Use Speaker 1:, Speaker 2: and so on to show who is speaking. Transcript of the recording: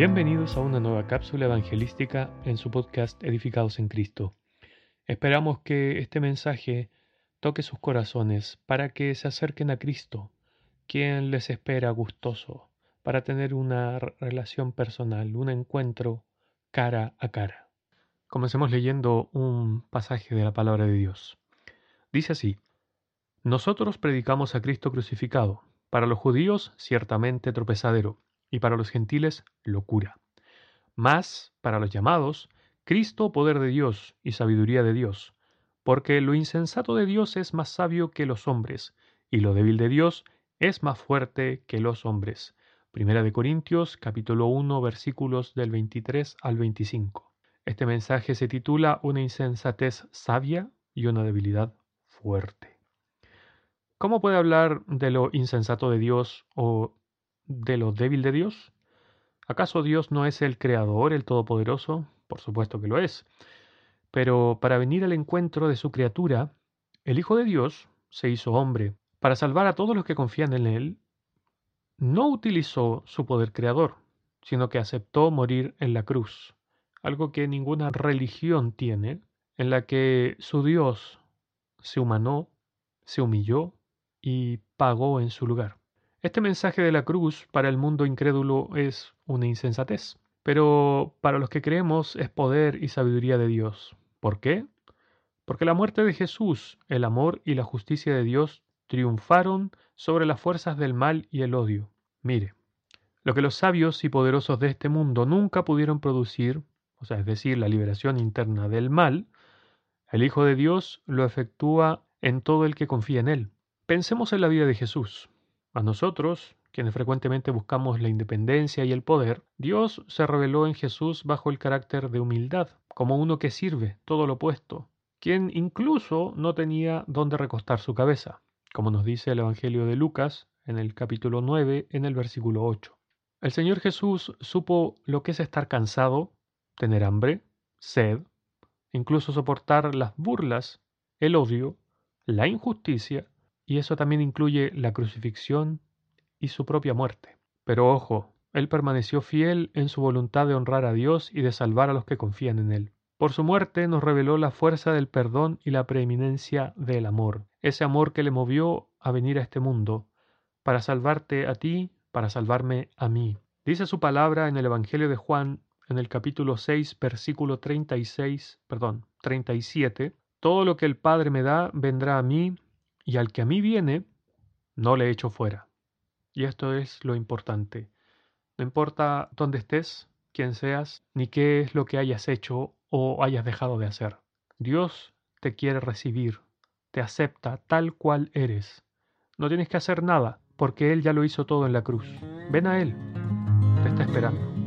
Speaker 1: Bienvenidos a una nueva cápsula evangelística en su podcast Edificados en Cristo. Esperamos que este mensaje toque sus corazones para que se acerquen a Cristo, quien les espera gustoso, para tener una relación personal, un encuentro cara a cara. Comencemos leyendo un pasaje de la palabra de Dios. Dice así, Nosotros predicamos a Cristo crucificado, para los judíos ciertamente tropezadero, y para los gentiles locura. Mas, para los llamados, Cristo poder de Dios y sabiduría de Dios, porque lo insensato de Dios es más sabio que los hombres, y lo débil de Dios es más fuerte que los hombres. Primera de Corintios capítulo 1 versículos del 23 al 25. Este mensaje se titula Una insensatez sabia y una debilidad fuerte. ¿Cómo puede hablar de lo insensato de Dios o de lo débil de Dios? ¿Acaso Dios no es el Creador, el Todopoderoso? Por supuesto que lo es. Pero para venir al encuentro de su criatura, el Hijo de Dios se hizo hombre, para salvar a todos los que confían en Él no utilizó su poder creador, sino que aceptó morir en la cruz, algo que ninguna religión tiene, en la que su Dios se humanó, se humilló y pagó en su lugar. Este mensaje de la cruz para el mundo incrédulo es una insensatez, pero para los que creemos es poder y sabiduría de Dios. ¿Por qué? Porque la muerte de Jesús, el amor y la justicia de Dios triunfaron sobre las fuerzas del mal y el odio. Mire, lo que los sabios y poderosos de este mundo nunca pudieron producir, o sea, es decir, la liberación interna del mal, el Hijo de Dios lo efectúa en todo el que confía en Él. Pensemos en la vida de Jesús. A nosotros, quienes frecuentemente buscamos la independencia y el poder, Dios se reveló en Jesús bajo el carácter de humildad, como uno que sirve todo lo opuesto, quien incluso no tenía dónde recostar su cabeza como nos dice el Evangelio de Lucas en el capítulo 9, en el versículo 8. El Señor Jesús supo lo que es estar cansado, tener hambre, sed, incluso soportar las burlas, el odio, la injusticia, y eso también incluye la crucifixión y su propia muerte. Pero ojo, Él permaneció fiel en su voluntad de honrar a Dios y de salvar a los que confían en Él. Por su muerte nos reveló la fuerza del perdón y la preeminencia del amor, ese amor que le movió a venir a este mundo, para salvarte a ti, para salvarme a mí. Dice su palabra en el Evangelio de Juan, en el capítulo 6, versículo 36, perdón, 37, todo lo que el Padre me da vendrá a mí, y al que a mí viene, no le echo fuera. Y esto es lo importante. No importa dónde estés, quién seas, ni qué es lo que hayas hecho o hayas dejado de hacer. Dios te quiere recibir, te acepta tal cual eres. No tienes que hacer nada, porque Él ya lo hizo todo en la cruz. Ven a Él, te está esperando.